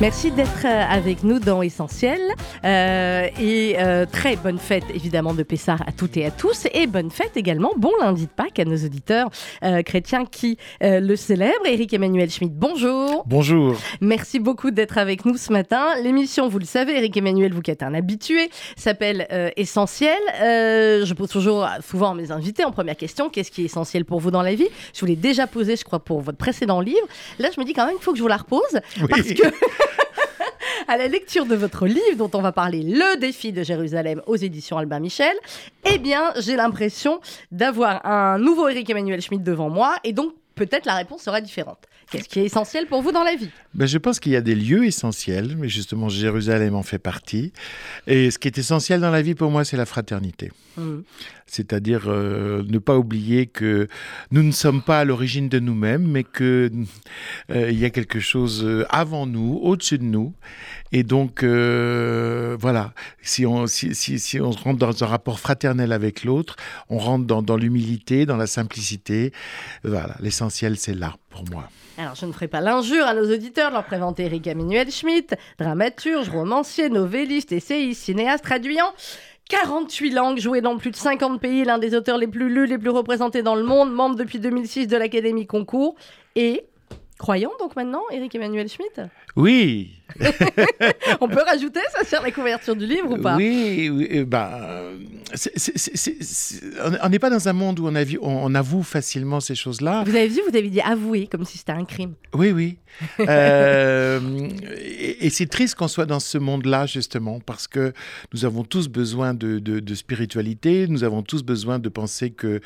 Merci d'être euh, avec nous dans Essentiel. Euh, et euh, très bonne fête, évidemment, de Pessah à toutes et à tous. Et bonne fête également, bon lundi de Pâques à nos auditeurs euh, chrétiens qui euh, le célèbrent. Éric Emmanuel Schmitt, bonjour. Bonjour. Merci beaucoup d'être avec nous ce matin. L'émission, vous le savez, Éric Emmanuel, vous qui êtes un habitué, s'appelle euh, Essentiel. Euh, je pose toujours souvent à mes invités en première question qu'est-ce qui est essentiel pour vous dans la vie? Je vous l'ai déjà posé, je crois, pour votre précédent livre. Là, je me dis quand même qu'il faut que je vous la repose parce que. à la lecture de votre livre dont on va parler, Le défi de Jérusalem aux éditions Albin Michel, eh bien, j'ai l'impression d'avoir un nouveau Éric Emmanuel Schmitt devant moi et donc peut-être la réponse sera différente. Qu'est-ce qui est essentiel pour vous dans la vie? Ben, je pense qu'il y a des lieux essentiels, mais justement Jérusalem en fait partie. Et ce qui est essentiel dans la vie pour moi, c'est la fraternité. Mhm. C'est-à-dire euh, ne pas oublier que nous ne sommes pas à l'origine de nous-mêmes, mais que euh, y a quelque chose euh, avant nous, au-dessus de nous. Et donc euh, voilà, si on si, si, si on rentre dans un rapport fraternel avec l'autre, on rentre dans, dans l'humilité, dans la simplicité. Voilà, l'essentiel c'est là pour moi. Alors, je ne ferai pas l'injure à nos auditeurs de leur présenter Éric Emmanuel Schmitt, dramaturge, romancier, novelliste, essayiste, cinéaste, traduisant 48 langues, joué dans plus de 50 pays, l'un des auteurs les plus lus, les plus représentés dans le monde, membre depuis 2006 de l'Académie Concours. Et croyant donc maintenant, Éric Emmanuel Schmitt? Oui, On peut rajouter ça sur la couverture du livre ou pas? Oui, oui euh, bah, on n'est pas dans un monde où on, avoue facilement ces choses-là. Vous avez vu, vous avez dit avouer, comme si c'était un crime. Oui, oui. Euh, et et c'est triste qu'on soit dans ce monde-là, justement, parce que nous avons tous besoin de, de- de spiritualité, nous avons tous besoin de penser que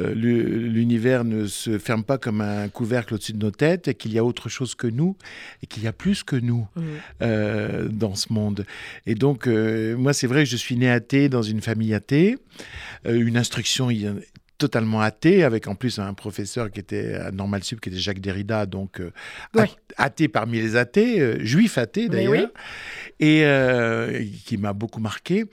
euh, l'univers ne se ferme pas comme un couvercle au-dessus de nos têtes, et qu'il y a autre chose que nous, et qu'il y a plus que nous Mhm. Euh, dans ce monde. Et donc, euh, moi, c'est vrai que je suis né athée dans une famille athée, euh, une instruction totalement athée, avec en plus un professeur qui était à Normal Sup, qui était Jacques Derrida, donc euh, athée parmi les athées, euh, juif athée d'ailleurs, et euh, qui m'a beaucoup marqué.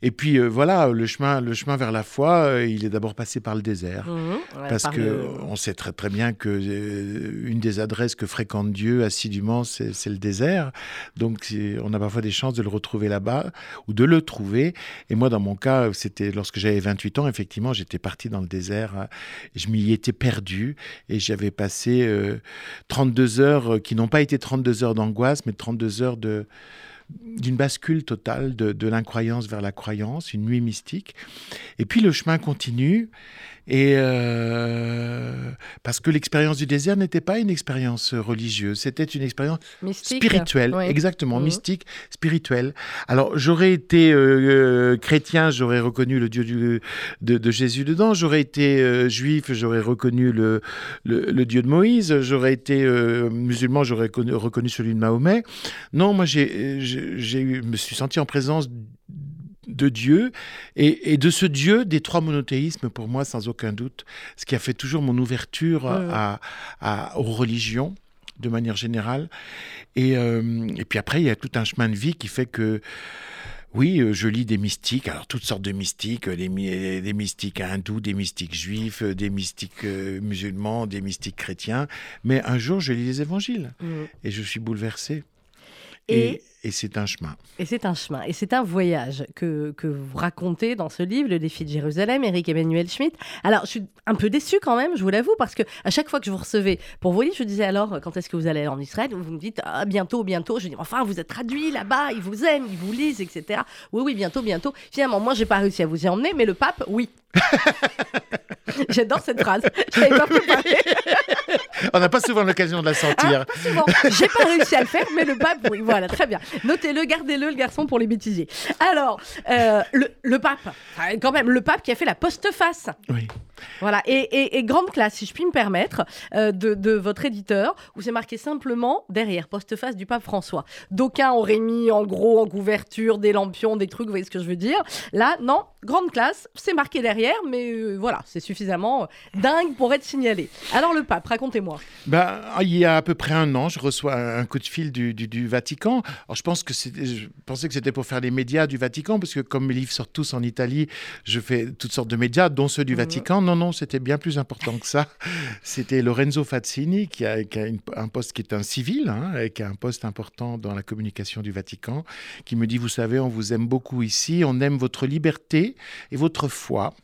Et puis euh, voilà, le chemin, le chemin vers la foi, euh, il est d'abord passé par le désert. Ouais, Parce par que le- on sait très très bien que euh, une des adresses que fréquente Dieu assidûment, c'est le désert. Donc on a parfois des chances de le retrouver là-bas ou de le trouver. Et moi, dans mon cas, c'était lorsque j'avais 28 ans, effectivement, j'étais parti dans le désert. hein. Je m'y étais perdu et j'avais passé euh, 32 heures euh, qui n'ont pas été 32 heures d'angoisse, mais 32 heures d'une bascule totale de l'incroyance vers la croyance, une nuit mystique. Et puis le chemin continue. Et euh, parce que l'expérience du désert n'était pas une expérience religieuse, c'était une expérience Mystique. spirituelle, Oui. exactement, Mhm. mystique, spirituelle. Alors j'aurais été euh, euh, chrétien, j'aurais reconnu le Dieu du- de, de Jésus dedans. J'aurais été euh, juif, j'aurais reconnu le, le, le Dieu de Moïse. J'aurais été musulman, j'aurais reconnu, reconnu celui de Mahomet. Non, moi j'ai, eu- me suis senti en présence de Dieu et, et de ce Dieu des trois monothéismes pour moi sans aucun doute, ce qui a fait toujours mon ouverture Ouais, à, à- aux religions de manière générale. Et, euh, et puis après, il y a tout un chemin de vie qui fait que oui, euh, je lis des mystiques, alors toutes sortes de mystiques, euh, des, my- des mystiques hindous, des mystiques juifs, des mystiques musulmans, des mystiques chrétiens. Mais un jour, je lis les évangiles Mhm. et je suis bouleversé. Et- Et, c'est un chemin. Et c'est un chemin, et c'est un voyage que, que vous racontez dans ce livre, Le défi de Jérusalem, Éric Emmanuel Schmitt. Alors, je suis un peu déçue quand même, je vous l'avoue, parce que à chaque fois que je vous recevais pour vos livres, je disais alors, quand est-ce que vous allez en Israël? Vous me dites, ah, bientôt, bientôt. Je dis, enfin, vous êtes traduit là-bas, ils vous aiment, ils vous lisent, etc. Oui, oui, bientôt, bientôt. Finalement, moi, j'ai pas réussi à vous y emmener, mais le pape, oui. J'adore cette phrase. Je pas préparée. On n'a pas souvent l'occasion de la sentir. Pas souvent. J'ai pas réussi à le faire, mais le pape, oui, voilà, très bien. Notez-le, gardez-le, le garçon, pour les bêtisiers. Alors, euh, le, le pape, quand même, le pape qui a fait la postface. Oui. Voilà, et, grande classe, si je puis me permettre, euh, de, votre éditeur, où c'est marqué simplement derrière, postface du pape François. D'aucuns auraient mis en gros en couverture des lampions, des trucs, vous voyez ce que je veux dire. Là, non, grande classe, c'est marqué derrière, mais euh, voilà, c'est suffisamment dingue pour être signalé. Alors le pape, racontez-moi. Ben, il y a à peu près un an, je reçois un coup de fil du, du, Vatican. Alors je, pense que je pensais que c'était pour faire les médias du Vatican, parce que comme mes livres sortent tous en Italie, je fais toutes sortes de médias, dont ceux du mhm. Vatican. Non, non, c'était bien plus important que ça. C'était Lorenzo Fazzini, qui a, un poste qui est un civil, hein, et qui a un poste important dans la communication du Vatican, qui me dit, vous savez, on vous aime beaucoup ici, on aime votre liberté et votre foi.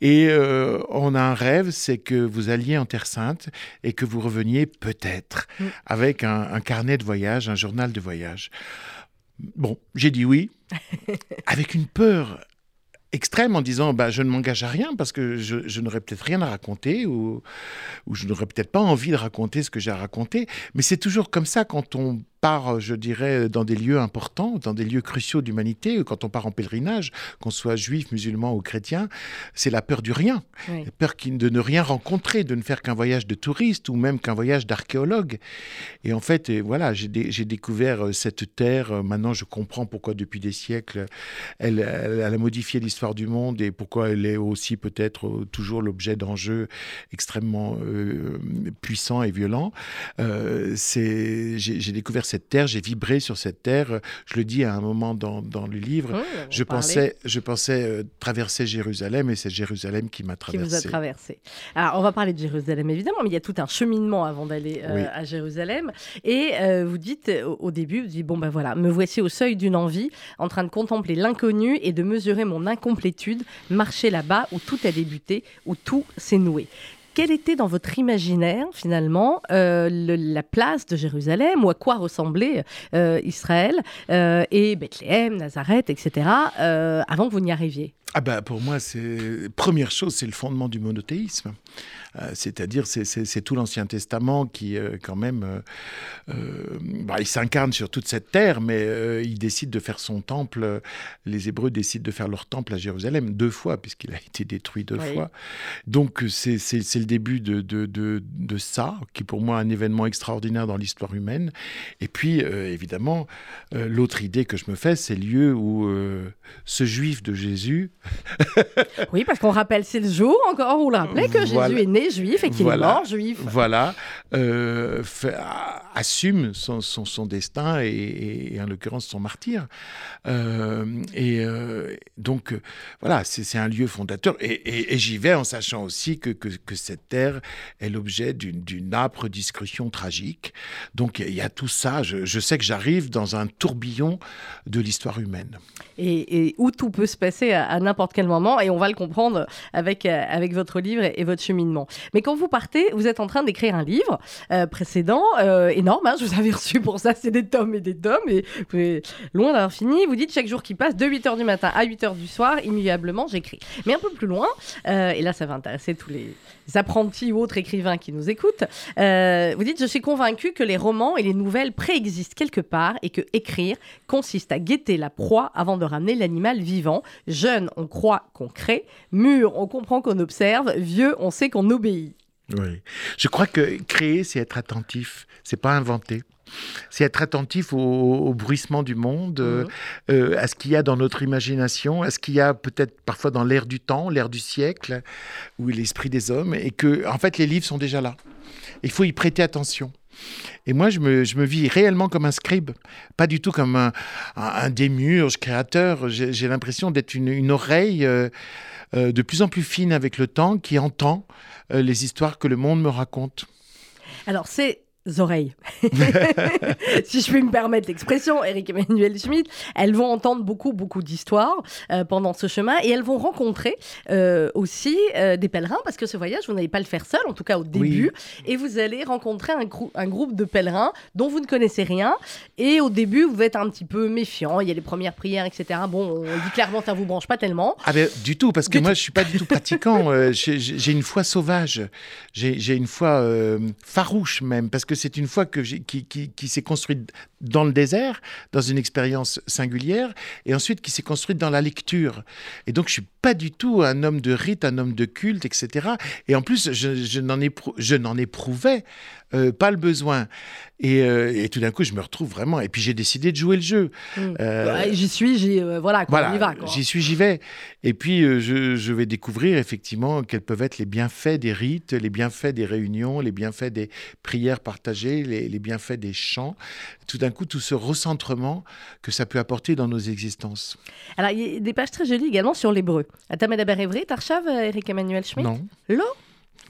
Et euh, on a un rêve, c'est que vous alliez en Terre Sainte et que vous reveniez peut-être mm. avec un, un, carnet de voyage, un journal de voyage. Bon, j'ai dit oui, avec une peur extrême en disant bah, je ne m'engage à rien parce que je, n'aurais peut-être rien à raconter ou, ou je n'aurais peut-être pas envie de raconter ce que j'ai à raconter. Mais c'est toujours comme ça quand on part, je dirais, dans des lieux importants, dans des lieux cruciaux d'humanité, quand on part en pèlerinage, qu'on soit juif, musulman ou chrétien, c'est la peur du rien. La peur de ne rien rencontrer, de ne faire qu'un voyage de touriste ou même qu'un voyage d'archéologue. Et en fait, voilà, j'ai découvert euh, cette terre. Euh, maintenant, je comprends pourquoi depuis des siècles, elle, a modifié l'histoire du monde et pourquoi elle est aussi peut-être euh, toujours l'objet d'enjeux extrêmement puissants et violents. j'ai découvert cette terre, j'ai vibré sur cette terre. Je le dis à un moment dans, dans le livre. je, pensais, je pensais euh, traverser Jérusalem et c'est Jérusalem qui m'a traversé. Qui vous a traversé. Alors, on va parler de Jérusalem évidemment, mais il y a tout un cheminement avant d'aller euh, à Jérusalem. Et euh, vous dites au, début, vous dites, bon ben voilà, me voici au seuil d'une envie, en train de contempler l'inconnu et de mesurer mon incomplétude, marcher là-bas où tout a débuté, où tout s'est noué quelle était dans votre imaginaire finalement euh, la place de Jérusalem ou à quoi ressemblait euh, Israël euh, et Bethléem, Nazareth, etc. avant que vous n'y arriviez? Ah ben, pour moi, première chose, c'est le fondement du monothéisme. Euh, c'est-à-dire, c'est tout l'Ancien Testament qui, euh, quand même, euh, bah, il s'incarne sur toute cette terre, mais il décide de faire son temple. Les Hébreux décident de faire leur temple à Jérusalem deux fois, puisqu'il a été détruit deux fois. Donc, c'est le début de, de, de, ça, qui pour moi est un événement extraordinaire dans l'histoire humaine. Et puis, évidemment, l'autre idée que je me fais, c'est le lieu où ce juif de Jésus oui, parce qu'on rappelle, c'est le jour encore où on rappelait que Jésus est né juif et qu'il est mort juif. Voilà, euh, assume son, son, destin et, en l'occurrence son martyr. Euh, et euh, donc, voilà, c'est un lieu fondateur. Et, j'y vais en sachant aussi que, que, cette terre est l'objet d'une âpre discussion tragique. Donc, il y a tout ça. Je, je sais que j'arrive dans un tourbillon de l'histoire humaine. Et, où tout peut se passer à, n'importe quel moment. Et on va le comprendre avec, avec votre livre et, votre cheminement. Mais quand vous partez, vous êtes en train d'écrire un livre précédent, énorme. Hein, je vous avais reçu pour ça. C'est des tomes et des tomes. Et vous loin d'avoir fini. Vous dites chaque jour qui passe, de 8h du matin à 8h du soir, immuablement, j'écris. Mais un peu plus loin, euh, et là, ça va intéresser tous les apprentis ou autres écrivains qui nous écoutent. Euh, vous dites Je suis convaincu que les romans et les nouvelles préexistent quelque part et que écrire consiste à guetter la proie avant de ramener l'animal vivant. Jeune, on croit qu'on crée. Mûr, on comprend qu'on observe. Vieux, on sait qu'on obéit. Oui. Je crois que créer, c'est être attentif, c'est pas inventer. C'est être attentif au, bruissement du monde, euh, mhm. euh, à ce qu'il y a dans notre imagination, à ce qu'il y a peut-être parfois dans l'air du temps, l'air du siècle, ou l'esprit des hommes, et que, en fait, les livres sont déjà là. Il faut y prêter attention. Et moi, je me, je me, vis réellement comme un scribe, pas du tout comme un, un, démurge créateur. J'ai l'impression d'être une, oreille euh, de plus en plus fine avec le temps qui entend les histoires que le monde me raconte. Alors, c'est oreilles, si je puis me permettre l'expression, Eric Emmanuel Schmitt, elles vont entendre beaucoup, beaucoup d'histoires euh, pendant ce chemin et elles vont rencontrer euh, aussi euh, des pèlerins parce que ce voyage, vous n'allez pas le faire seul, en tout cas au début, et vous allez rencontrer un, un, groupe de pèlerins dont vous ne connaissez rien et au début, vous êtes un petit peu méfiant, il y a les premières prières, etc. Bon, on dit clairement, ça vous branche pas tellement. Ah ben, du tout, parce que moi, je suis pas du tout pratiquant, j'ai une foi sauvage, j'ai une foi farouche même, parce que que c'est une foi que qui, qui, qui s'est construite dans le désert, dans une expérience singulière, et ensuite qui s'est construite dans la lecture. Et donc, je suis pas du tout un homme de rite, un homme de culte, etc. Et en plus, je, je n'en éprouvais euh, pas le besoin. Euh, et, tout d'un coup, je me retrouve vraiment. Et puis j'ai décidé de jouer le jeu. Hmm. Euh, j'y suis, j'y voilà, voilà J'y suis, j'y vais. Et puis je, je, vais découvrir effectivement quels peuvent être les bienfaits des rites, les bienfaits des réunions, les bienfaits des prières les, les bienfaits des chants. Tout d'un coup, tout ce recentrement que ça peut apporter dans nos existences. Alors, il y a des pages très jolies également sur l'hébreu. Atamadaber Evry, Tarchav, Eric Emmanuel Schmitt? Non. L'eau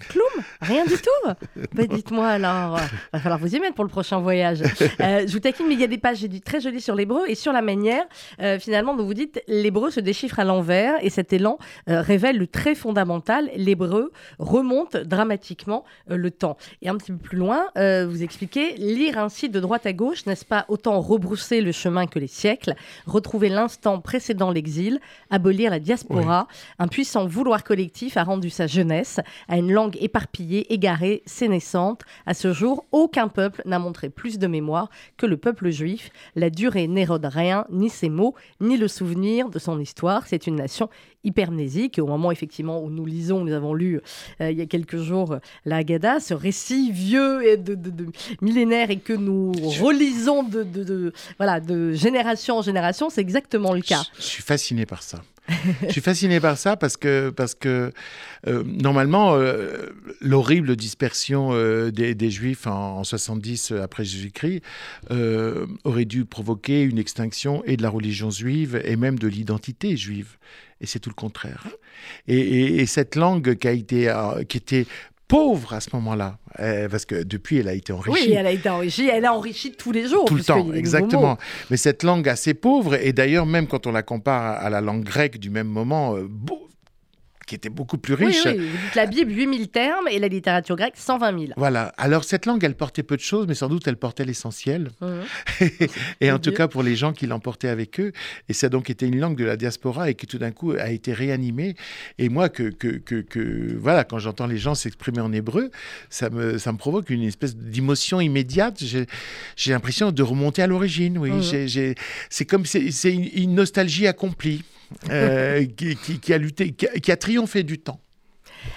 Cloum Rien du tout bah, Dites-moi alors, il va falloir vous y mettre pour le prochain voyage. Euh, je vous taquine, mais il y a des pages très jolies sur l'hébreu et sur la manière, euh, finalement, dont vous dites l'hébreu se déchiffre à l'envers et cet élan euh, révèle le très fondamental. L'hébreu remonte dramatiquement le temps. Et un petit peu plus loin, vous expliquez lire ainsi de droite à gauche, n'est-ce pas autant rebrousser le chemin que les siècles, retrouver l'instant précédent l'exil, abolir la diaspora, un puissant vouloir collectif a rendu sa jeunesse à une langue éparpillée, égarée, sénescente. À ce jour, aucun peuple n'a montré plus de mémoire que le peuple juif. La durée n'érode rien, ni ses mots, ni le souvenir de son histoire. C'est une nation hypermnésique. Au moment effectivement où nous lisons, nous avons lu euh, il y a quelques jours la Haggadah, ce récit vieux et de, millénaire et que nous relisons de, voilà, de génération en génération, c'est exactement le cas. je suis fasciné par ça je suis fasciné par ça parce que, parce que euh, normalement, euh, l'horrible dispersion euh, des, Juifs en, 70 après Jésus-Christ aurait dû provoquer une extinction et de la religion juive et même de l'identité juive. Et c'est tout le contraire. Et, et, cette langue qui a été, qui était pauvre à ce moment-là, euh, parce que depuis, elle a été enrichie. Oui, elle a été enrichie, elle a enrichi tous les jours. Tout le temps, exactement. Mais cette langue assez pauvre, et d'ailleurs, même quand on la compare à la langue grecque du même moment, euh, qui était beaucoup plus riche. Oui, oui. La Bible, 8000 termes, et la littérature grecque, 120 000. Voilà. Alors, cette langue, elle portait peu de choses, mais sans doute, elle portait l'essentiel. Mmh. et en tout cas, pour les gens qui l'emportaient avec eux. Et ça a donc été une langue de la diaspora et qui, tout d'un coup, a été réanimée. Et moi, que, que, que, voilà, quand j'entends les gens s'exprimer en hébreu, ça me, ça me provoque une espèce d'émotion immédiate. J'ai l'impression de remonter à l'origine, oui. Mmh. C'est comme, c'est une nostalgie accomplie. Euh, qui, a lutté, qui a, triomphé du temps.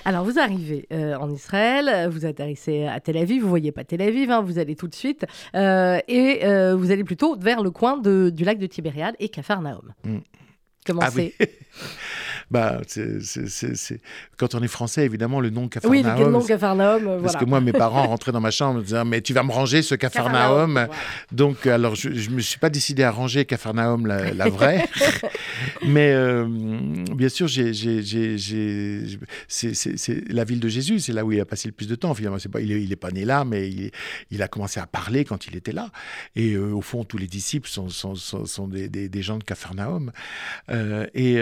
Alors, vous arrivez euh, en Israël, vous atterrissez à Tel Aviv, vous voyez pas Tel Aviv, hein, vous allez tout de suite, euh, et vous allez plutôt vers le coin de, du lac de Tibériade et Capharnaüm. Mm. Comment ah c'est? bah, c'est, quand on est français, évidemment, le nom Capharnaüm. Oui, le nom Capharnaüm. Parce que moi, mes parents rentraient dans ma chambre en me disant Mais tu vas me ranger ce Capharnaüm. Donc, alors, je ne me suis pas décidé à ranger Capharnaüm, la, la vraie. Mais euh, bien sûr, j'ai, c'est, la ville de Jésus, c'est là où il a passé le plus de temps. Finalement, c'est pas, il n'est pas né là, mais il, il, a commencé à parler quand il était là. Et euh, au fond, tous les disciples sont, sont, sont, des, des, gens de Capharnaüm. Euh, et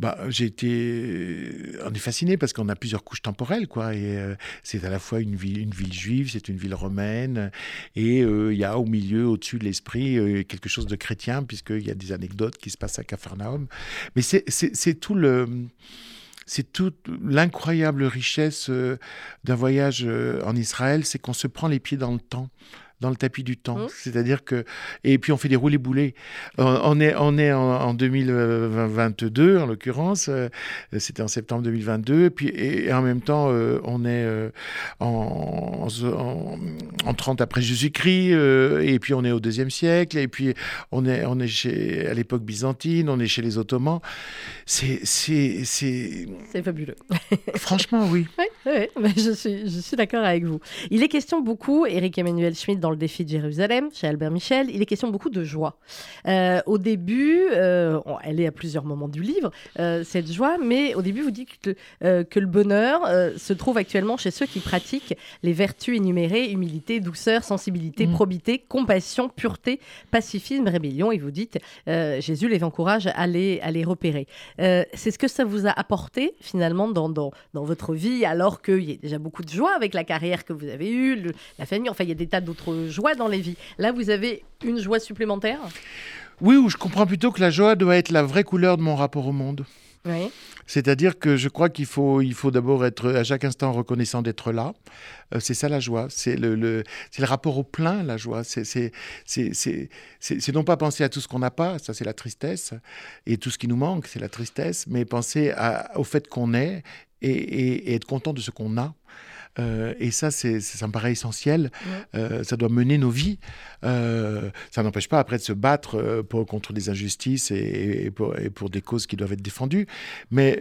bah, j'ai été, on est fasciné parce qu'on a plusieurs couches temporelles, quoi. Et euh, c'est à la fois une ville, une ville juive, c'est une ville romaine, et euh, il y a au milieu, au-dessus de l'esprit, euh, quelque chose de chrétien, puisqu'il y a des anecdotes qui se passent à Capharnaüm. Mais c'est tout le c'est toute l'incroyable richesse d'un voyage en Israël, c'est qu'on se prend les pieds dans le temps dans le tapis du temps. Mmh. C'est-à-dire que. Et puis on fait des roulés-boulés. On est, on est en, 2022, en l'occurrence. Euh, c'était en septembre 2022. Et, puis, et, en même temps, euh, on est euh, en, en, 30 après Jésus-Christ. et puis on est au deuxième siècle. Et puis on est, on est chez, à l'époque byzantine. On est chez les Ottomans. C'est. C'est fabuleux. Franchement, oui. Oui, oui mais je suis, je suis d'accord avec vous. Il est question beaucoup, Eric Emmanuel Schmitt, dans le défi de Jérusalem, chez Albert Michel, il est question beaucoup de joie. Euh, au début, euh, elle est à plusieurs moments du livre, euh, cette joie, mais au début, vous dites que, que le bonheur se trouve actuellement chez ceux qui pratiquent les vertus énumérées, humilité, douceur, sensibilité, mm. probité, compassion, pureté, pacifisme, rébellion, et vous dites, Jésus les encourage à les, à les repérer. C'est ce que ça vous a apporté, finalement, dans, dans, dans votre vie, alors qu'il y a déjà beaucoup de joie avec la carrière que vous avez eue, la famille, enfin, il y a des tas d'autres joie dans les vies. Là, vous avez une joie supplémentaire Oui, ou je comprends plutôt que la joie doit être la vraie couleur de mon rapport au monde. Oui. C'est-à-dire que je crois qu'il faut, il faut d'abord être à chaque instant reconnaissant d'être là. Euh, c'est ça la joie. C'est le, le, c'est le rapport au plein, la joie. C'est, c'est, c'est, c'est, c'est, c'est non pas penser à tout ce qu'on n'a pas, ça c'est la tristesse, et tout ce qui nous manque, c'est la tristesse, mais penser à- au fait qu'on est et, et- et être content de ce qu'on a. Euh, et ça, c'est, ça me paraît essentiel. Euh, ça doit mener nos vies. Euh, ça n'empêche pas après de se battre pour, contre des injustices et, et pour, et pour des causes qui doivent être défendues. Mais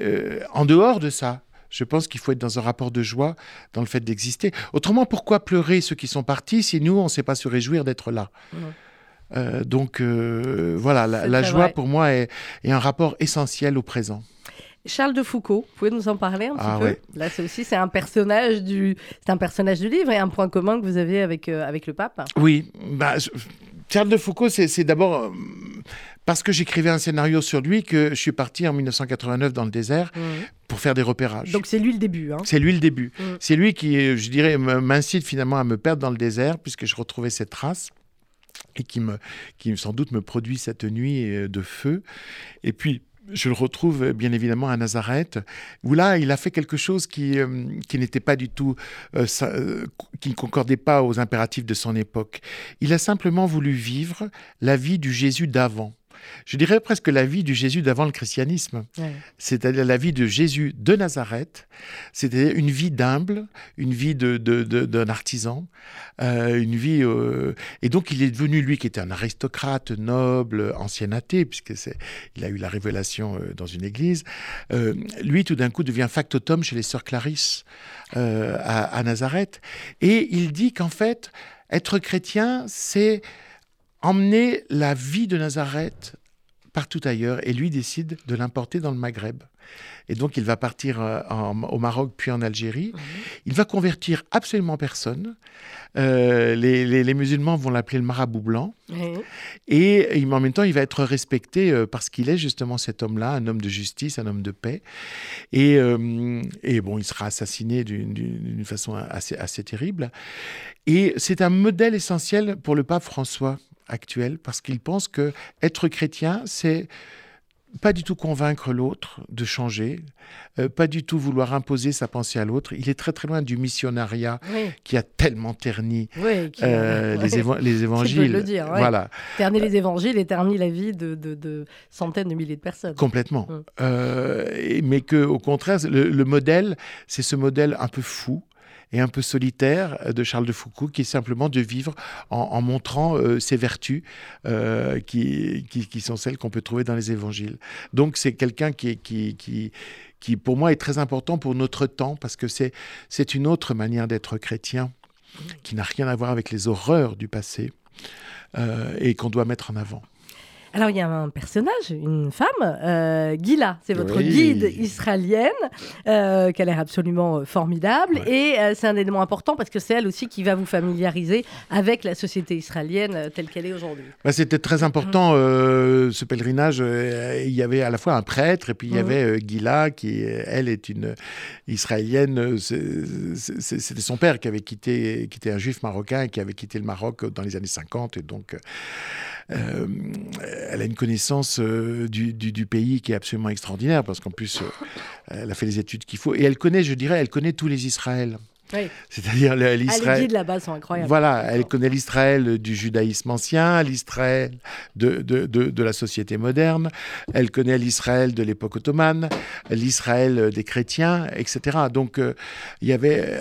en dehors de ça, je pense qu'il faut être dans un rapport de joie dans le fait d'exister. Autrement, pourquoi pleurer ceux qui sont partis si nous, on ne sait pas se réjouir d'être là? Ouais. Euh, donc euh, voilà, la, joie vrai. pour moi est, est un rapport essentiel au présent. Charles de Foucault, vous pouvez nous en parler un petit Ah peu? ouais. Là, c'est aussi c'est un personnage du c'est un personnage du livre et un point commun que vous avez avec euh, avec le pape. Oui, bah, je- Charles de Foucault, c'est c'est d'abord euh, parce que j'écrivais un scénario sur lui que je suis parti en 1989 dans le désert pour faire des repérages. Donc c'est lui le début. Hein? C'est lui le début. Mm. C'est lui qui, euh, je dirais, m'incite finalement à me perdre dans le désert, puisque je retrouvais cette trace et qui, me, qui sans doute me produit cette nuit de feu. Et puis, je le retrouve euh, bien évidemment à Nazareth, où là, il a fait quelque chose qui, euh, qui n'était pas du tout, euh, qui ne concordait pas aux impératifs de son époque. Il a simplement voulu vivre la vie du Jésus d'avant. Je dirais presque la vie du Jésus d'avant le christianisme. Ouais. c'est-à-dire la vie de Jésus de Nazareth, c'est-à-dire une vie d'humble, une vie de, de- de- d'un artisan, euh, une vie... euh, Et donc il est devenu, lui qui était un aristocrate, noble, ancien athée, puisque c'est, il a eu la révélation euh, dans une église, lui tout d'un coup devient factotum chez les sœurs Clarisse à, à Nazareth, et il dit qu'en fait, être chrétien, c'est emmener la vie de Nazareth partout ailleurs et lui décide de l'importer dans le Maghreb. Et donc il va partir euh, en- au Maroc puis en Algérie. Il va convertir absolument personne. Euh, les, les- les musulmans vont l'appeler le marabout blanc. Et en même temps, il va être respecté euh, parce qu'il est justement cet homme-là, un homme de justice, un homme de paix. Et, euh, et bon, il sera assassiné d'une- façon assez, assez terrible. Et c'est un modèle essentiel pour le pape François actuel parce qu'il pense que être chrétien, c'est pas du tout convaincre l'autre de changer, euh, pas du tout vouloir imposer sa pensée à l'autre. Il est très très loin du missionnariat Oui, qui a tellement terni oui, qui- euh, ouais. les, éva- les évangiles. le dire, ouais. Voilà. Terner les évangiles et terner la vie de, de- de centaines de milliers de personnes. Complètement. Mm. Euh, mais que, au contraire, le, le modèle, c'est ce modèle un peu fou et un peu solitaire de Charles de Foucault, qui est simplement de vivre en, montrant euh, ses vertus, euh, qui, qui, sont celles qu'on peut trouver dans les évangiles. Donc, c'est quelqu'un qui, qui, qui, qui, pour moi, est très important pour notre temps, parce que c'est une autre manière d'être chrétien, qui n'a rien à voir avec les horreurs du passé, euh, et qu'on doit mettre en avant. Alors, il y a un personnage, une femme, euh, Gila, c'est votre Oui. guide israélienne, euh, qui a l'air absolument euh, formidable. Et euh, c'est un élément important parce que c'est elle aussi qui va vous familiariser avec la société israélienne euh, telle qu'elle est aujourd'hui. Bah, C'était très important euh, ce pèlerinage. il y avait à la fois un prêtre et puis il y Mhm. avait Gila qui, elle, est une israélienne. C'était son père qui avait quitté, qui était un juif marocain et qui avait quitté le Maroc dans les années 50 et donc. Euh, elle a une connaissance euh, du, du- du pays qui est absolument extraordinaire parce qu'en plus, euh, elle a fait les études qu'il faut et elle connaît, je dirais, elle connaît tous les Israël. Oui. C'est-à-dire Ah, les l'Israël. guides là-bas sont incroyables. Voilà, elle connaît l'Israël du judaïsme ancien, l'Israël de, de, de, de la société moderne, elle connaît l'Israël de l'époque ottomane, l'Israël des chrétiens, etc. Donc, euh, il y avait...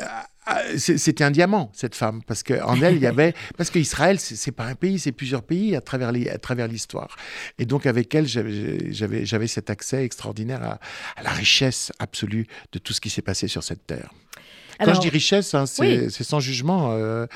c'est- C'était un diamant, cette femme, parce qu'en elle, il y avait... Parce qu'Israël, c'est pas un pays, c'est plusieurs pays à travers les- à travers l'histoire. Et donc, avec elle, j'avais- j'avais j'avais cet accès extraordinaire à, à la richesse absolue de tout ce qui s'est passé sur cette terre. Quand je dis richesse, hein, c'est oui. sans jugement, euh,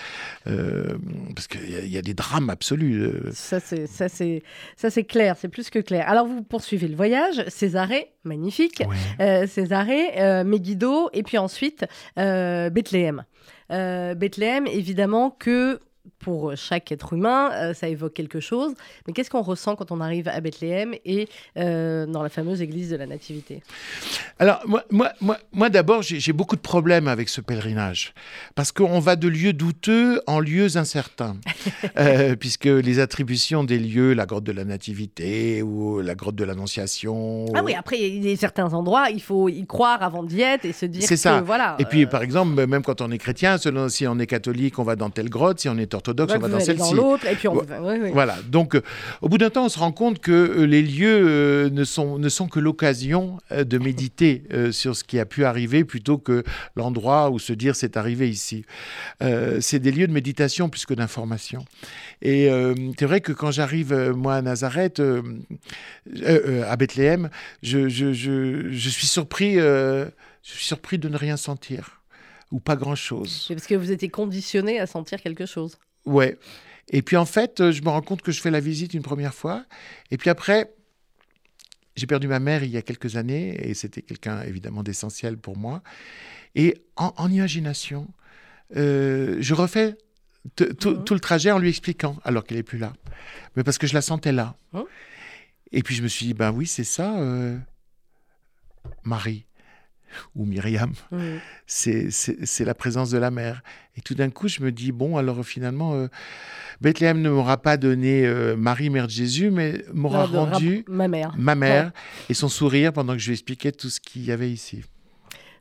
euh, parce qu'il y, a- il y a des drames absolus. euh. Ça, c'est, clair, c'est plus que clair. Alors, vous poursuivez le voyage, Césarée, magnifique, euh, Césarée, Megiddo, et puis ensuite Bethléem. Bethléem, évidemment, que pour chaque être humain, euh, ça évoque quelque chose. Mais qu'est-ce qu'on ressent quand on arrive à Bethléem et euh, dans la fameuse église de la Nativité? Alors, moi, moi, moi, moi d'abord, j'ai beaucoup de problèmes avec ce pèlerinage. Parce qu'on va de lieux douteux en lieux incertains. Euh, puisque les attributions des lieux, la grotte de la Nativité ou la grotte de l'Annonciation. Ah oui, après, il y a certains endroits, il faut y croire avant d'y être et se dire C'est que ça. voilà. Et puis, euh, par exemple, même quand on est chrétien, selon si on est catholique, on va dans telle grotte, si on est orthodoxe, on va dans celle-ci. l'autre, et puis on. Vo- ouais, ouais. Voilà, donc euh, au bout d'un temps, on se rend compte que euh, les lieux euh, ne, sont, ne sont que l'occasion de méditer sur ce qui a pu arriver plutôt que l'endroit où se dire c'est arrivé ici. C'est des lieux de méditation plus que d'information. Et c'est vrai que quand j'arrive, moi, à Nazareth, à Bethléem, je, je- je- je suis surpris, je suis surpris de ne rien sentir ou pas grand-chose. Parce que vous étiez conditionné à sentir quelque chose. Ouais. Et puis en fait, euh, je me rends compte que je fais la visite une première fois. Et puis après, j'ai perdu ma mère il y a quelques années et c'était quelqu'un évidemment d'essentiel pour moi. Et en, en imagination, euh, je refais t- Mhm. tout le trajet en lui expliquant alors qu'elle est plus là. Mais parce que je la sentais là. Mhm. Et puis je me suis dit, ben oui, c'est ça, euh, Marie ou Myriam Mhm. c'est la présence de la mer. Et tout d'un coup, je me dis, bon, alors finalement, euh, Bethléem ne m'aura pas donné euh, Marie, mère de Jésus, mais m'aura rendu ma mère. ma mère et son sourire pendant que je lui expliquais tout ce qu'il y avait ici.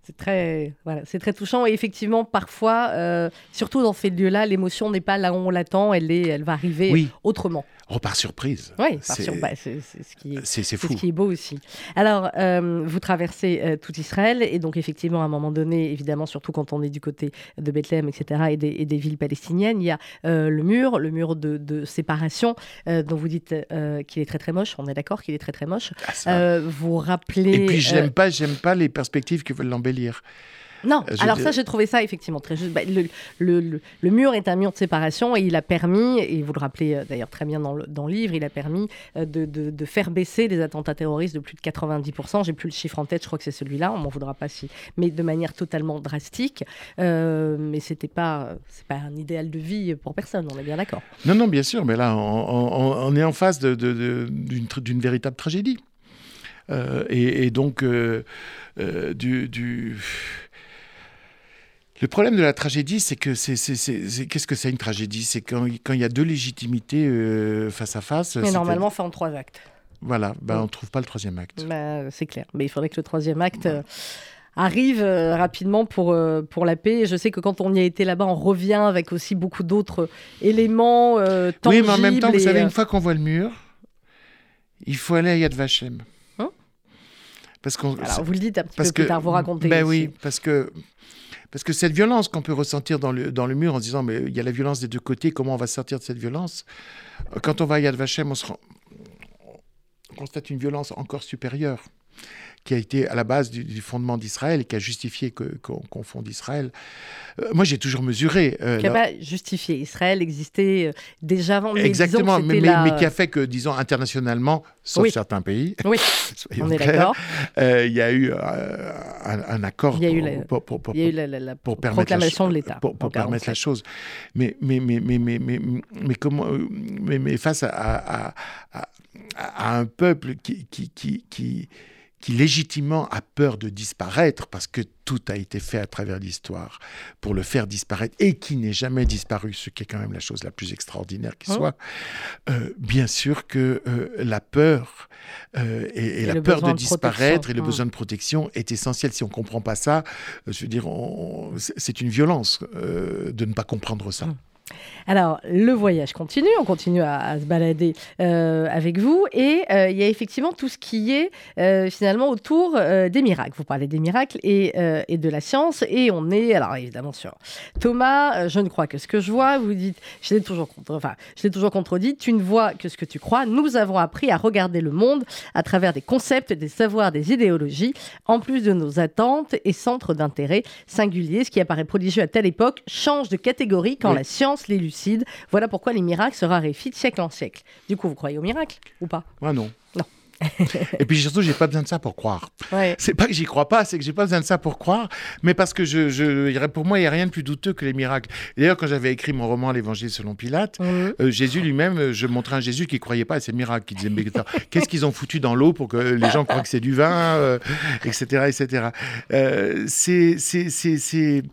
C'est très, voilà, c'est très touchant. Et effectivement, parfois, euh, surtout dans ces lieux-là, l'émotion n'est pas là où on l'attend, elle, est, elle va arriver Oui, autrement. Oh, par surprise. Oui, par bah, c'est ce qui est. C'est c'est C'est fou. ce qui est beau aussi. Alors, euh, vous traversez euh, tout Israël, et donc effectivement, à un moment donné, évidemment, surtout quand on est du côté de Bethléem, etc., et des, et des villes palestiniennes, il y a euh, le mur, le mur de, de séparation, dont vous dites qu'il est très très moche. On est d'accord qu'il est très très moche. Ah, vous rappelez. Et puis, j'aime pas, j'aime pas les perspectives qui veulent l'embellir. Non, Euh, je alors ça, j'ai trouvé ça effectivement très juste. Bah, le, le- le- le mur est un mur de séparation et il a permis, et vous le rappelez euh, d'ailleurs très bien dans le, dans livre, il a permis euh, de, de- de faire baisser les attentats terroristes de plus de 90%. J'ai plus le chiffre en tête, je crois que c'est celui-là, on m'en voudra pas si. Mais de manière totalement drastique. Euh, mais c'était pas, c'est pas un idéal de vie pour personne, on est bien d'accord. Non, non, bien sûr, mais là, on, on- on est en face de- d'une véritable tragédie. Et, et donc, du, du- Le problème de la tragédie, c'est que c'est, c'est- c'est- c'est- qu'est-ce que c'est une tragédie? C'est quand, quand il y a deux légitimités euh, face à face. Mais c'est- normalement, fait en trois actes. Voilà, Ouais. on ne trouve pas le troisième acte. Bah, c'est clair. Mais il faudrait que le troisième acte euh, arrive euh, rapidement pour, euh, pour la paix. Et je sais que quand on y a été là-bas, on revient avec aussi beaucoup d'autres éléments euh, Oui, tangibles. mais en même temps, vous savez, une fois qu'on voit le mur, il faut aller à Yad Vashem. Hein? Parce qu'on, Alors, vous le dites un petit parce peu que plus tard, vous racontez. Ben aussi. oui, parce que parce que cette violence qu'on peut ressentir dans le mur en disant mais il y a la violence des deux côtés, comment on va sortir de cette violence? Quand on va à Yad Vashem, on constate une violence encore supérieure qui a été à la base du, du fondement d'Israël et qui a justifié qu'on qu'on fonde Israël. Euh, moi, j'ai toujours mesuré. euh, Qui n'a pas justifié. Israël existait euh, déjà avant. mais Exactement, mais, mais- la- mais qui a fait que, disons, internationalement, sauf Oui. certains pays, Oui, on est d'accord. euh, il y a eu un, un accord Il y a pour, eu pour- pour- pour- Il y a eu la, la- la pour permettre proclamation de l'État. pour, permettre la 47. chose. Mais, mais, mais, mais, mais, mais, mais comment, mais, mais face à, à, à, à un peuple qui, qui, qui, qui, qui légitimement a peur de disparaître parce que tout a été fait à travers l'histoire pour le faire disparaître et qui n'est jamais disparu, ce qui est quand même la chose la plus extraordinaire qui Hein soit, euh, bien sûr que euh, la peur euh, et, et Et la peur de disparaître protection. et le Hein. besoin de protection est essentiel. Si on ne comprend pas ça, je veux dire, c'est une violence de ne pas comprendre ça. Hum. Alors, le voyage continue, on continue à, à se balader euh, avec vous, et euh, il y a effectivement tout ce qui est euh, finalement autour des miracles. Vous parlez des miracles et, et de la science, et on est, alors évidemment sur Thomas, je ne crois que ce que je vois, vous dites, je l'ai toujours, contre, enfin, je toujours contredit, tu ne vois que ce que tu crois. Nous avons appris à regarder le monde à travers des concepts, des savoirs, des idéologies, en plus de nos attentes et centres d'intérêt singuliers. Ce qui apparaît prodigieux à telle époque change de catégorie quand Oui. la science l'élucide. Voilà pourquoi les miracles se raréfient de siècle en siècle. Du coup, vous croyez aux miracles ou pas? Moi, non. Et puis surtout, j'ai pas besoin de ça pour croire. Ouais. C'est pas que j'y crois pas, c'est que j'ai pas besoin de ça pour croire, mais parce que je, je pour moi, il y a rien de plus douteux que les miracles. D'ailleurs, quand j'avais écrit mon roman L'Évangile selon Pilate, Mhm. euh, Jésus lui-même, euh, je montrais un Jésus qui croyait pas à ces miracles, qui disait mais qu'est-ce qu'ils ont foutu dans l'eau pour que les gens croient que c'est du vin, euh, etc., etc. Euh, c'est, c'est, c'est, c'est-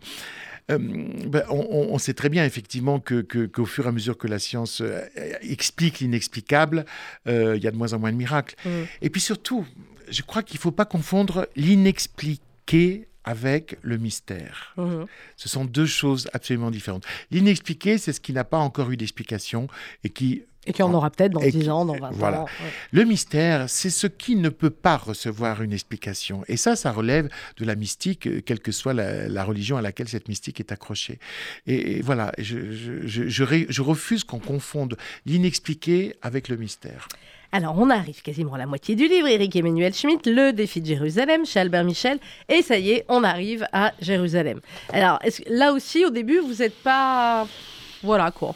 euh, ben, on, sait très bien effectivement que, que- qu'au fur et à mesure que la science euh, explique l'inexplicable, euh, il y a de moins en moins de miracles. Mhm. Et puis surtout, je crois qu'il ne faut pas confondre l'inexpliqué avec le mystère. Mhm. Ce sont deux choses absolument différentes. L'inexpliqué, c'est ce qui n'a pas encore eu d'explication et qui Et qui en aura peut-être dans Et 10 qui- ans, dans 20 voilà. ans. ouais. le mystère, c'est ce qui ne peut pas recevoir une explication. Et ça, ça relève de la mystique, euh, quelle que soit la, la religion à laquelle cette mystique est accrochée. Et, et voilà, je, je- je- je ré- je refuse qu'on confonde l'inexpliqué avec le mystère. Alors, on arrive quasiment à la moitié du livre, Eric Emmanuel Schmitt, Le défi de Jérusalem, chez Albert Michel. Et ça y est, on arrive à Jérusalem. Alors, là aussi, au début, vous n'êtes pas. Voilà, quoi.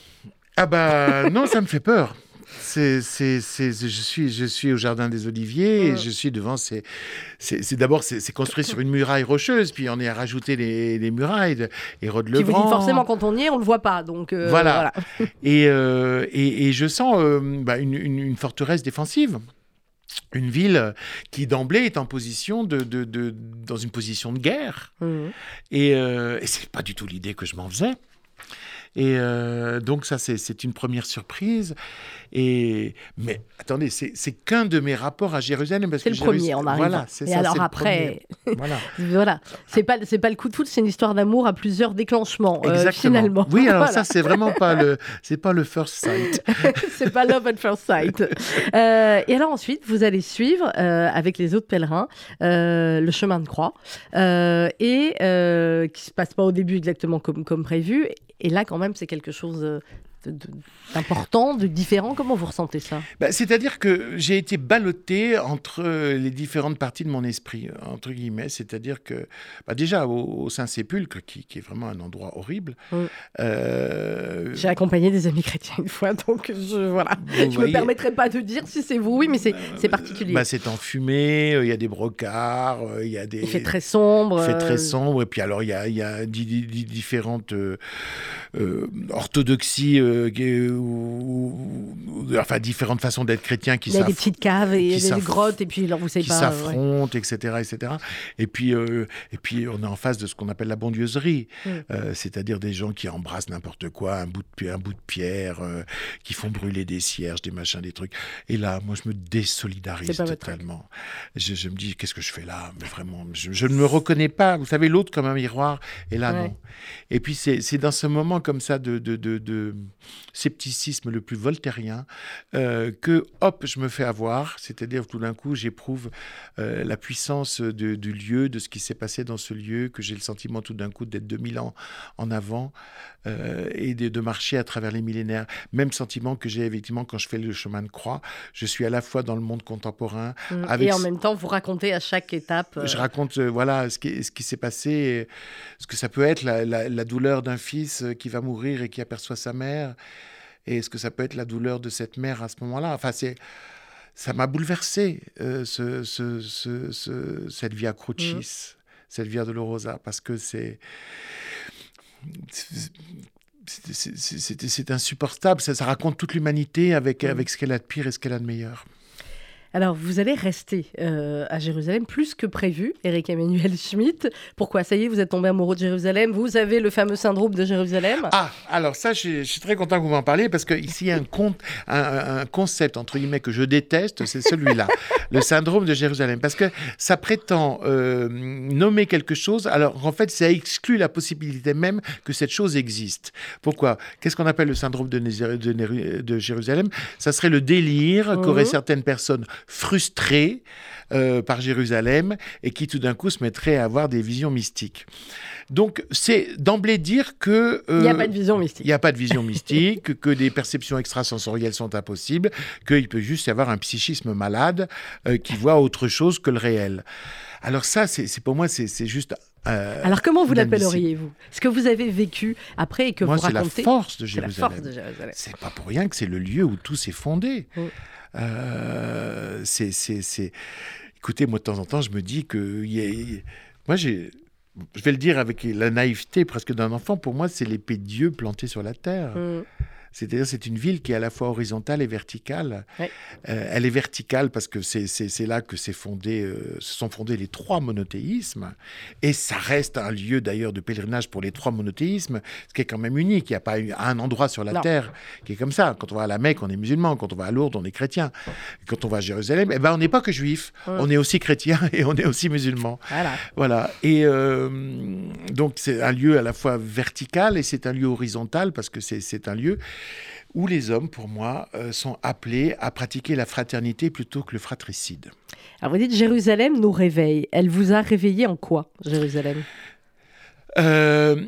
Ah bah non, ça me fait peur. C'est, c'est, c'est- je, suis, je suis au Jardin des Oliviers et je suis devant ces... C'est, c'est d'abord, c'est, construit sur une muraille rocheuse, puis on est à rajouter les, les murailles de Hérode Qui vous dit Grand. forcément, quand on y est, on ne le voit pas. Donc, euh, Voilà. Et, euh, et, et je sens euh, bah, une, une- une forteresse défensive. Une ville qui d'emblée est en position de, de- de- dans une position de guerre. Mhm. Et, euh, et c'est pas du tout l'idée que je m'en faisais. Et euh, donc ça, c'est, une première surprise. Et mais attendez, c'est, qu'un de mes rapports à Jérusalem. parce C'est que le premier, on arrive. Voilà, c'est ça, alors le après, voilà. voilà. C'est pas, c'est pas le coup de foudre, c'est une histoire d'amour à plusieurs déclenchements, euh, finalement. Oui, alors Voilà. ça, c'est vraiment pas le, c'est pas le first sight. c'est pas love at first sight. Euh, et alors ensuite, vous allez suivre euh, avec les autres pèlerins le chemin de croix et qui se passe pas au début exactement comme, comme prévu. Et là, quand même, c'est quelque chose euh, d'important, de différent. Comment vous ressentez ça? Bah, C'est-à-dire que j'ai été ballotté entre les différentes parties de mon esprit, entre guillemets. C'est-à-dire que, bah, déjà, au, au Saint-Sépulcre, qui, qui est vraiment un endroit horrible, Mm. euh, J'ai accompagné des amis chrétiens une fois, donc je voilà. vous Je me permettrai pas de dire si c'est vous, oui, mais c'est c'est particulier. bah, c'est enfumé, euh, il y a des brocards, euh, il y a des... Il fait très sombre. Il fait très sombre. Et puis alors, il y a, il y différentes euh, orthodoxies, euh, qui- ou- ou- enfin différentes façons d'être chrétien qui Il y a des petites caves et des grottes, et puis alors vous savez qui pas. ouais. s'affrontent, etc., etc. Et puis, euh, et puis, on est en face de ce qu'on appelle la bondieuserie. Euh, c'est-à-dire des gens qui embrassent n'importe quoi, un bout de, pi- un bout de pierre, euh, qui font brûler des cierges, des machins, des trucs. Et là, moi, je me désolidarise totalement. Je, je me dis, qu'est-ce que je fais là? Mais vraiment, je, je ne me reconnais pas. Vous savez, l'autre comme un miroir, et là, Ouais. non. Et puis, c'est c'est dans ce moment comme ça de, de, de- de scepticisme le plus voltairien euh, que, hop, je me fais avoir. C'est-à-dire, tout d'un coup, j'éprouve euh, la puissance de- du lieu, de ce qui s'est passé dans ce lieu, que j'ai le sentiment tout d'un coup d'être 2000 ans en avant euh, et de, de marcher à travers les millénaires. Même sentiment que j'ai effectivement quand je fais le chemin de croix. Je suis à la fois dans le monde contemporain. Mm. Avec Et en même temps, vous racontez à chaque étape. euh, Je raconte euh, voilà ce qui, ce qui s'est passé, ce que ça peut être la, la- la douleur d'un fils qui va mourir et qui aperçoit sa mère, et ce que ça peut être la douleur de cette mère à ce moment-là. Enfin, c'est ça m'a bouleversé euh, ce, ce- ce- ce- cette via crucis, cette via dolorosa, parce que c'est c'est- insupportable. Ça, ça raconte toute l'humanité avec, Mm. avec ce qu'elle a de pire et ce qu'elle a de meilleur. Alors, vous allez rester euh, à Jérusalem plus que prévu, Eric Emmanuel Schmitt. Pourquoi? Ça y est, vous êtes tombé amoureux de Jérusalem. Vous avez le fameux syndrome de Jérusalem. Ah, alors ça, je, je suis très content que vous m'en parliez parce qu'ici, il y a un, con- un, un- un concept, entre guillemets, que je déteste, c'est celui-là, le syndrome de Jérusalem. Parce que ça prétend euh, nommer quelque chose, alors en fait, ça exclut la possibilité même que cette chose existe. Pourquoi? Qu'est-ce qu'on appelle le syndrome de, Jérusalem? Ça serait le délire Mhm. qu'auraient certaines personnes frustrées euh, par Jérusalem et qui tout d'un coup se mettraient à avoir des visions mystiques. Donc, c'est d'emblée dire que... Il n'y a euh, pas de vision il mystique. n'y a pas de vision mystique, que des perceptions extrasensorielles sont impossibles, qu'il peut juste y avoir un psychisme malade euh, qui voit autre chose que le réel. Alors ça, c'est pour moi, c'est juste... euh, Alors, comment vous l'appelleriez-vous? Ce que vous avez vécu après et que moi, vous racontez. c'est la Jérusalem. force de Jérusalem. C'est pas pour rien que c'est le lieu où tout s'est fondé. Euh, c'est, c'est. Écoutez, moi, de temps en temps, je me dis que... Moi, j'ai... Je vais le dire avec la naïveté presque d'un enfant, pour moi, c'est l'épée de Dieu plantée sur la terre. Mm. C'est-à-dire, c'est une ville qui est à la fois horizontale et verticale. Euh, elle est verticale parce que c'est, là que fondé, euh, se sont fondés les trois monothéismes. Et ça reste un lieu d'ailleurs de pèlerinage pour les trois monothéismes, ce qui est quand même unique. Il n'y a pas un endroit sur la Non. terre qui est comme ça. Quand on va à la Mecque, on est musulman. Quand on va à Lourdes, on est chrétien. Quand on va à Jérusalem, eh ben, on n'est pas que juif. On est aussi chrétien et on est aussi musulman. Voilà. Voilà. Et euh, donc, c'est un lieu à la fois vertical et c'est un lieu horizontal parce que c'est un lieu où les hommes, pour moi, euh, sont appelés à pratiquer la fraternité plutôt que le fratricide. Alors vous dites Jérusalem nous réveille. Elle vous a réveillé en quoi, Jérusalem? Euh,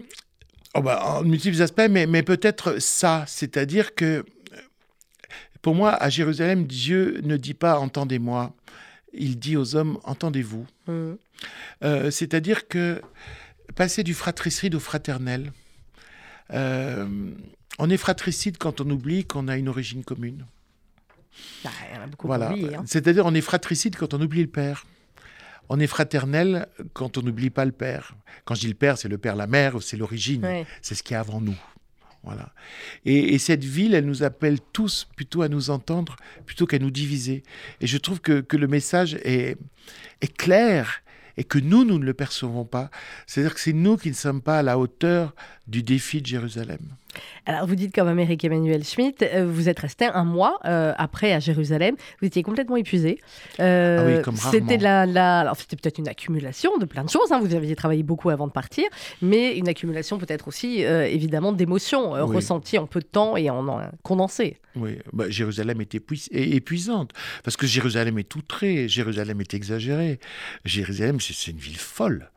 oh bah, en multiples aspects, mais, mais peut-être ça, c'est-à-dire que euh, pour moi, à Jérusalem, Dieu ne dit pas entendez-moi, il dit aux hommes entendez-vous. Mm. Euh, c'est-à-dire que passer du fratricide au fraternel, on est fratricide quand on oublie qu'on a une origine commune. Bah, a beaucoup Voilà. hein. C'est-à-dire on est fratricide quand on oublie le père. On est fraternel quand on n'oublie pas le père. Quand je dis le père, c'est le père, la mère, c'est l'origine. C'est ce qui est avant nous. Voilà. Et, et cette ville, elle nous appelle tous plutôt à nous entendre plutôt qu'à nous diviser. Et je trouve que, que le message est, est clair et que nous, nous ne le percevons pas. C'est-à-dire que c'est nous qui ne sommes pas à la hauteur du défi de Jérusalem. Alors, vous dites comme Amérique Emmanuel Schmitt, euh, vous êtes resté un mois euh, après à Jérusalem. Vous étiez complètement épuisé. Euh, Ah oui, C'était la, la- alors c'était peut-être une accumulation de plein de choses. hein. Vous aviez travaillé beaucoup avant de partir, mais une accumulation peut-être aussi, euh, évidemment, d'émotions Oui. ressenties en peu de temps et en, en condensé. Oui, bah, Jérusalem est épuisante, parce que Jérusalem est outrée, Jérusalem est exagérée. Jérusalem, c'est une ville folle.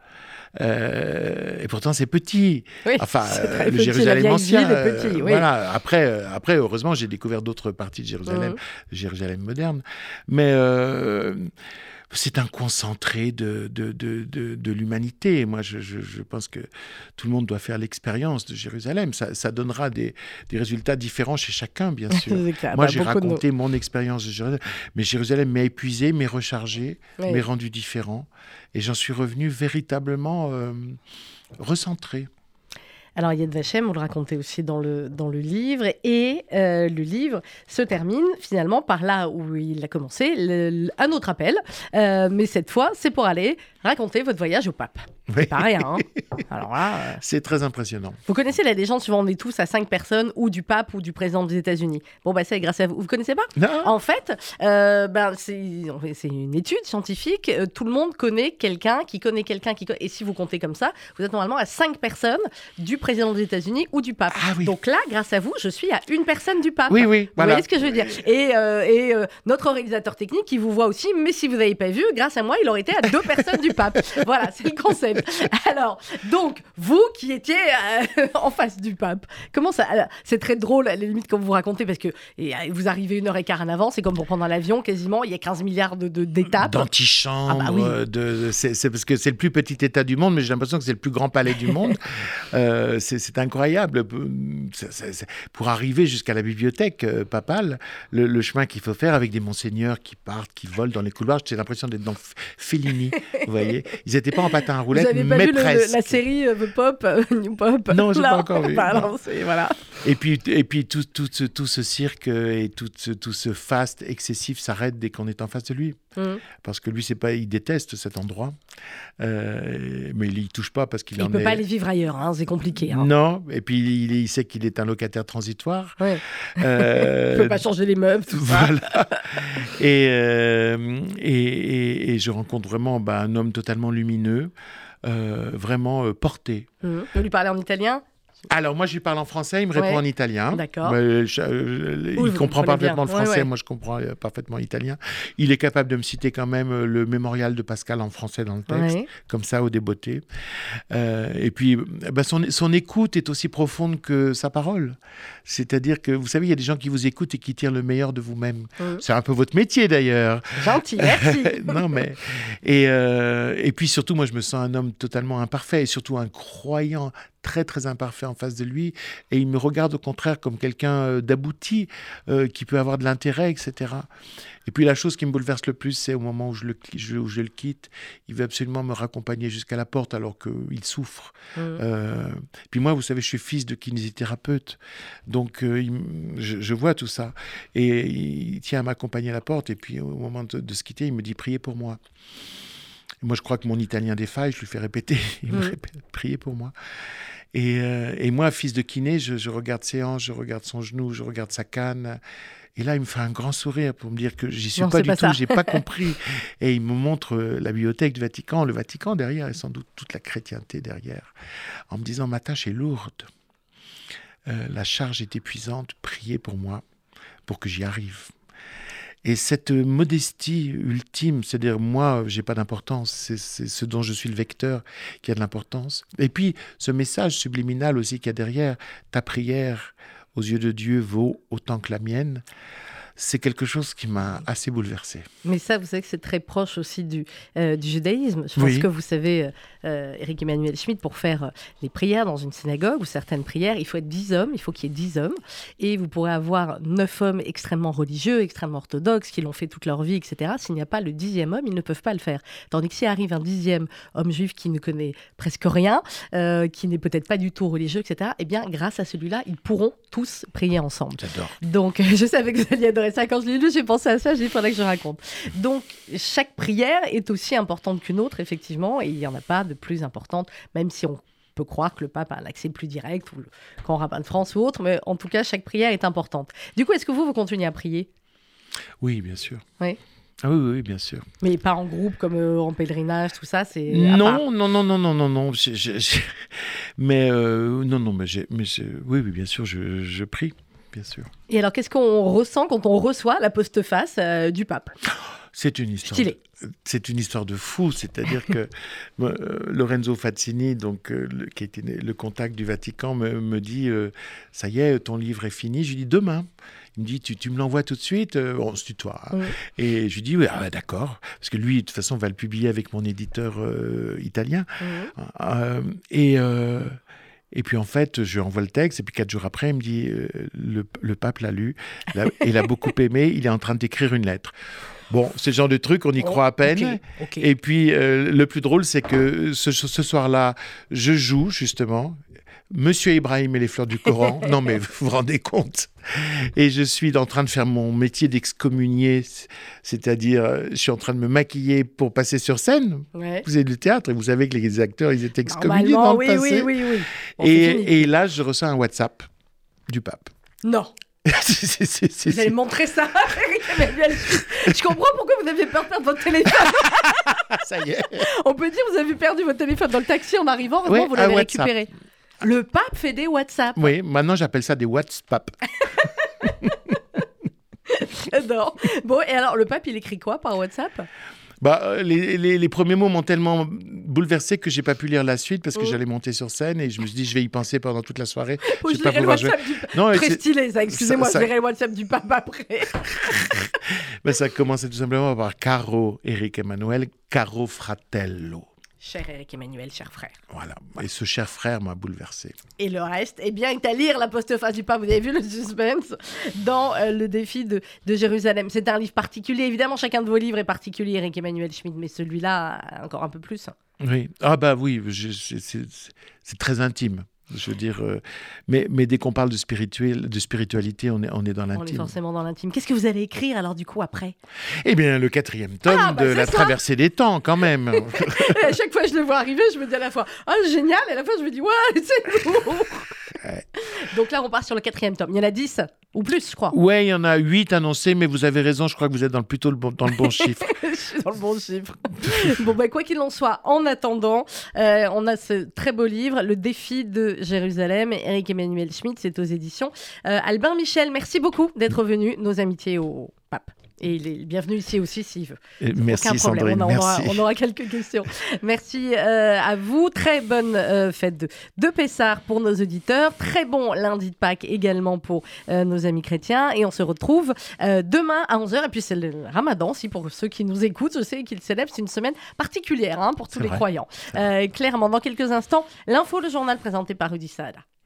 Euh, et pourtant, c'est petit. Oui, Enfin, euh, le petit, Jérusalem ancien. est petit, euh, oui. Voilà. Après, euh, après, heureusement, j'ai découvert d'autres parties de Jérusalem, Mhm. Jérusalem moderne. Mais euh, c'est un concentré de, de, de, de, de l'humanité. Moi, je, je, je pense que tout le monde doit faire l'expérience de Jérusalem. Ça, ça donnera des, des résultats différents chez chacun, bien sûr. Moi, Bah, j'ai raconté mon expérience de Jérusalem. Mais Jérusalem m'a épuisé, m'a rechargé, Oui. m'a rendu différent. Et j'en suis revenu véritablement euh, recentré. Alors Yad Vashem, vous le racontez aussi dans le, dans le livre, et euh, le livre se termine finalement par là où il a commencé, un autre appel, euh, mais cette fois c'est pour aller raconter votre voyage au pape. Oui. C'est pas rien. hein. Alors là, euh, C'est très impressionnant. vous connaissez la légende suivant on est tous à cinq personnes, ou du pape ou du président des États-Unis. Bon bah c'est grâce à vous. Vous connaissez pas? Non en fait, euh, ben, c'est une étude scientifique. Euh, tout le monde connaît quelqu'un qui connaît quelqu'un qui connaît. Et si vous comptez comme ça, vous êtes normalement à cinq personnes du président des États-Unis ou du pape. Ah oui. Donc là, grâce à vous, je suis à une personne du pape. Oui, oui, Vous voilà. voyez ce que je veux dire? Et, euh, et notre réalisateur technique qui vous voit aussi, mais si vous n'avez pas vu, grâce à moi, il aurait été à deux personnes du pape. Voilà, c'est le concept. Alors, donc, vous qui étiez euh, en face du pape, comment ça C'est très drôle, à la limite, quand vous racontez, parce que et, euh, vous arrivez une heure et quart en avance, c'est comme pour prendre un avion, quasiment, il y a 15 milliards de- de- d'étapes. D'antichambre, Ah bah oui. euh, de, de- c'est parce que c'est le plus petit État du monde, mais j'ai l'impression que c'est le plus grand palais du monde. Euh, c'est incroyable. Pour arriver jusqu'à la bibliothèque euh, papale, le, le chemin qu'il faut faire avec des monseigneurs qui partent, qui volent dans les couloirs, j'ai l'impression d'être dans Fellini. vous voyez, ils n'étaient pas en patin à roulettes, n'avez pas vu le- la série euh, The Pop, euh, New Pop? Non, j'ai pas encore vu, voilà. Et puis, et puis tout, tout, ce, tout ce cirque et tout ce, tout ce faste excessif s'arrête dès qu'on est en face de lui. Mhm. Parce que lui, c'est pas, il déteste cet endroit. Euh, mais il y touche pas parce qu'il Il en ne peut est. pas aller vivre ailleurs, hein, c'est compliqué. Hein. Non, et puis il, il sait qu'il est un locataire transitoire. Ouais. Euh, Il ne peut pas changer les meubles, tout ça. Et, euh, et, et- et je rencontre vraiment bah, un homme totalement lumineux, euh, vraiment euh, porté. Mhm. Vous lui parlez en italien? Alors moi je lui parle en français, il me répond Ouais. en italien. D'accord. Je- euh, il comprend parfaitement bien. le français, ouais. moi je comprends euh, parfaitement l'italien. Il est capable de me citer quand même euh, le mémorial de Pascal en français dans le texte, comme ça au débeauté. Euh, et puis euh, bah, son, son écoute est aussi profonde que sa parole. C'est-à-dire que vous savez, il y a des gens qui vous écoutent et qui tirent le meilleur de vous-même. Mhm. C'est un peu votre métier d'ailleurs. Gentil, merci. non mais et, euh, et puis surtout moi je me sens un homme totalement imparfait et surtout un croyant très très imparfait en face de lui et il me regarde au contraire comme quelqu'un euh, d'abouti euh, qui peut avoir de l'intérêt, etc. Et puis la chose qui me bouleverse le plus, c'est au moment où je, le, je, où je le quitte, il veut absolument me raccompagner jusqu'à la porte alors qu'il souffre. Mmh. Euh, puis moi, vous savez, je suis fils de kinésithérapeute, donc euh, il, je, je, vois tout ça. Et il tient à m'accompagner à la porte, et puis au moment de, de se quitter, il me dit priez pour moi. Moi, je crois que mon italien défaille, je lui fais répéter, il me Mmh. répète, priez pour moi. Et, euh, et moi, fils de kiné, je, je regarde ses hanches, je regarde son genou, je regarde sa canne. Et là, il me fait un grand sourire pour me dire que j'y suis Non, pas du pas tout, j'ai pas compris. Et il me montre euh, la bibliothèque du Vatican, le Vatican derrière, et sans doute toute la chrétienté derrière, en me disant ma tâche est lourde, Euh, la charge est épuisante, priez pour moi, pour que j'y arrive. Et cette modestie ultime, c'est-à-dire moi, j'ai pas d'importance, c'est ce dont je suis le vecteur qui a de l'importance. Et puis ce message subliminal aussi qu'il y a derrière, ta prière aux yeux de Dieu vaut autant que la mienne, c'est quelque chose qui m'a assez bouleversé. Mais ça, vous savez que c'est très proche aussi du, euh, du judaïsme. Je pense Oui. que vous savez, euh, euh, Eric Emmanuel Schmitt, pour faire euh, les prières dans une synagogue ou certaines prières, il faut être 10 hommes, il faut qu'il y ait 10 hommes. Et vous pourrez avoir 9 hommes extrêmement religieux, extrêmement orthodoxes, qui l'ont fait toute leur vie, etc. S'il n'y a pas le dixième homme, ils ne peuvent pas le faire. Tandis que s'il arrive un dixième homme juif qui ne connaît presque rien, euh, qui n'est peut-être pas du tout religieux, etc., eh bien, grâce à celui-là, ils pourront tous prier ensemble. J'adore. Donc, je savais que vous alliez adorer ça. Quand je l'ai lu, j'ai pensé à ça, j'ai dit, il faudrait que je raconte. Donc, chaque prière est aussi importante qu'une autre, effectivement, et il n'y en a pas de plus importante, même si on peut croire que le pape a un accès plus direct, ou le grand rabbin de France ou autre, mais en tout cas, chaque prière est importante. Du coup, est-ce que vous, vous continuez à prier? Oui, bien sûr. Oui. Ah oui, oui, oui, bien sûr. Mais pas en groupe, comme euh, en pèlerinage, tout ça, c'est... part? Non, non, non, non, non, non, non. Mais euh, non, non, mais, mais oui, oui, bien sûr, je, je prie, bien sûr. Et alors, qu'est-ce qu'on ressent quand on reçoit la postface euh, du pape? C'est une histoire. Stylé. C'est une histoire de fou, c'est-à-dire que euh, Lorenzo Fazzini, donc euh, le, qui était le contact du Vatican, me, me dit euh, ça y est, ton livre est fini. Je lui dis demain. Il me dit tu, tu me l'envoies tout de suite? Euh, on se tutoie. hein. Et je lui dis oui, ah, d'accord, parce que lui de toute façon va le publier avec mon éditeur italien. Et et puis en fait, je lui envoie le texte, et puis quatre jours après, il me dit euh, le, le pape l'a lu, il a beaucoup aimé, il est en train d'écrire une lettre. Bon, c'est le genre de truc, on y croit à peine. Et puis, euh, le plus drôle, c'est que ce, ce soir-là, je joue justement Monsieur Ibrahim et les fleurs du Coran. non, mais vous vous rendez compte Et je suis en train de faire mon métier d'excommunié, c'est-à-dire, euh, je suis en train de me maquiller pour passer sur scène. Ouais. Vous avez du théâtre et vous savez que les acteurs, ils étaient excommuniés dans le oui, passé. oui, oui, et, et là, je reçois un WhatsApp du pape. Non. Vous allez montrer ça. Je comprends pourquoi vous avez peur de perdre votre téléphone. ça y est. On peut dire que vous avez perdu votre téléphone dans le taxi en arrivant. Ouais, vous l'avez récupéré. Le pape fait des WhatsApp. Oui, maintenant j'appelle ça des WhatsApp. J'adore. Bon, et alors, le pape, il écrit quoi par WhatsApp? Bah, euh, les, les- les premiers mots m'ont tellement bouleversé que j'ai pas pu lire la suite parce que Oh. j'allais monter sur scène et je me suis dit je vais y penser pendant toute la soirée. Oh, Je Je vais pas le jouer. Du. Non, Très stylé, ça. Excusez-moi, ça- je lirai le WhatsApp du pape après. bah, ça commençait tout simplement par Caro Eric Emmanuel, Caro Fratello. Cher Eric Emmanuel, cher frère. Voilà. Et ce cher frère m'a bouleversé. Et le reste, eh bien, est à lire la postface du pape. Vous avez vu le suspense dans euh, le défi de, de Jérusalem. C'est un livre particulier. Évidemment, chacun de vos livres est particulier, Eric Emmanuel Schmitt, mais celui-là, encore un peu plus. Oui. Ah bah oui, c'est très intime. Je veux dire, euh, mais, mais dès qu'on parle de, spirituel, de spiritualité, on est, on est dans On est l'intime. forcément dans l'intime. Qu'est-ce que vous allez écrire alors du coup après? Eh bien, le quatrième tome Ah, bah, de La ça. traversée des temps, quand même. Et à chaque fois que je le vois arriver, je me dis à la fois ah génial, et à la fois je me dis ouais c'est lourd. Donc là on part sur le quatrième tome. Il y en a 10 ou plus, je crois. Ouais, il y en a huit annoncés, mais vous avez raison, je crois que vous êtes dans le, plutôt le bon, dans le bon chiffre. je suis dans le bon chiffre. bon, bah, quoi qu'il en soit, en attendant, euh, on a ce très beau livre, Le défi de Jérusalem. Eric Emmanuel Schmitt, c'est aux éditions. Euh, Albin Michel, merci beaucoup d'être venu. Nos amitiés au. Et il est bienvenu ici aussi s'il veut. Et merci Aucun problème. Sandrine, on, aura, merci. on aura quelques questions. Merci euh, à vous. Très bonne euh, fête de, de Pessard pour nos auditeurs. Très bon lundi de Pâques également pour euh, nos amis chrétiens. Et on se retrouve demain à 11h. Et puis c'est le ramadan aussi pour ceux qui nous écoutent. Je sais qu'ils célèbrent. C'est une semaine particulière hein, pour tous les vrai. croyants. Clairement, dans quelques instants, l'info, le journal présenté par Rudy Saada.